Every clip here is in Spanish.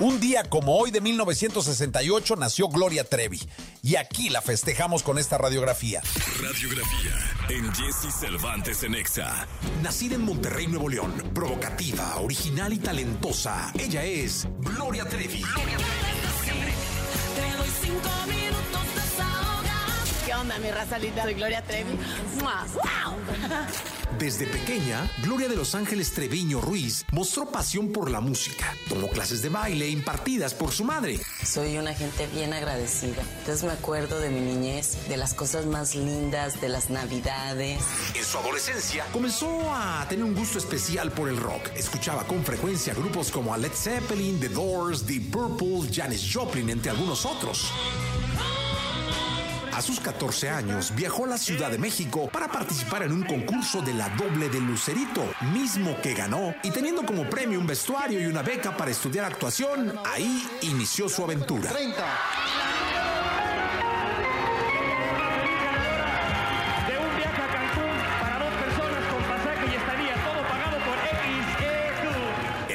Un día como hoy de 1968 nació Gloria Trevi y aquí la festejamos con esta radiografía. Radiografía en Jesse Cervantes en Exa. Nacida en Monterrey, Nuevo León, provocativa, original y talentosa, ella es Gloria Trevi. Gloria Trevi. Onda, mi raza linda? Soy Gloria Trevi. ¡Mua! ¡Wow! Desde pequeña, Gloria de Los Ángeles Treviño Ruiz mostró pasión por la música. Tomó clases de baile impartidas por su madre. Soy una gente bien agradecida. Entonces me acuerdo de mi niñez, de las cosas más lindas, de las navidades. En su adolescencia, comenzó a tener un gusto especial por el rock. Escuchaba con frecuencia grupos como Led Zeppelin, The Doors, Deep Purple, Janis Joplin, entre algunos otros. A sus 14 años viajó a la Ciudad de México para participar en un concurso de la doble de Lucerito, mismo que ganó y teniendo como premio un vestuario y una beca para estudiar actuación, ahí inició su aventura. 30.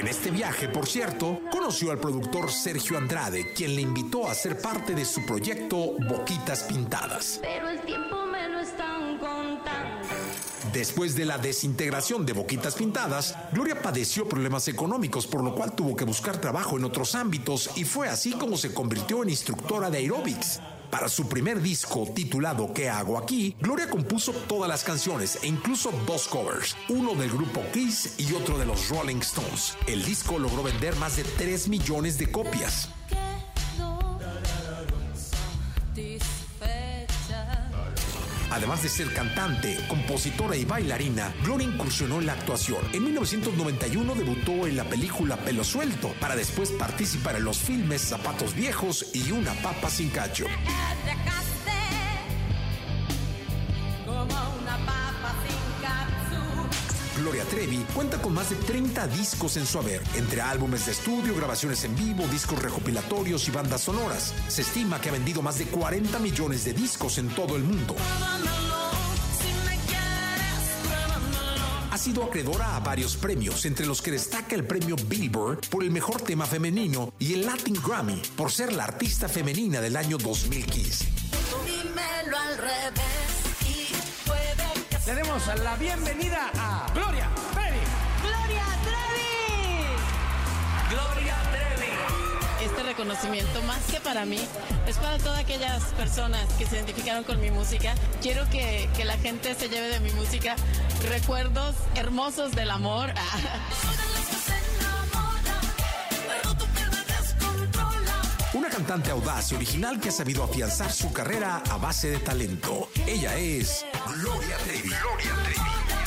En este viaje, por cierto, conoció al productor Sergio Andrade, quien le invitó a ser parte de su proyecto Boquitas Pintadas. Pero el tiempo me lo están contando. Después de la desintegración de Boquitas Pintadas, Gloria padeció problemas económicos, por lo cual tuvo que buscar trabajo en otros ámbitos y fue así como se convirtió en instructora de aeróbics. Para su primer disco titulado ¿Qué hago aquí?, Gloria compuso todas las canciones e incluso dos covers, uno del grupo Kiss y otro de los Rolling Stones. El disco logró vender más de 3 millones de copias. Además de ser cantante, compositora y bailarina, Gloria incursionó en la actuación. En 1991 debutó en la película Pelo Suelto, para después participar en los filmes Zapatos Viejos y Una Papa Sin Cacho. Gloria Trevi cuenta con más de 30 discos en su haber, entre álbumes de estudio, grabaciones en vivo, discos recopilatorios y bandas sonoras. Se estima que ha vendido más de 40 millones de discos en todo el mundo. Sido acreedora a varios premios, entre los que destaca el premio Billboard por el mejor tema femenino y el Latin Grammy por ser la artista femenina del año 2015. Dímelo al revés y puede que Le demos la bienvenida a reconocimiento, más que para mí, es para todas aquellas personas que se identificaron con mi música. Quiero que, que la gente se lleve de mi música recuerdos hermosos del amor. descontrola. Una cantante audaz y original que ha sabido afianzar su carrera a base de talento. Ella es Gloria Trevi. Gloria Trevi.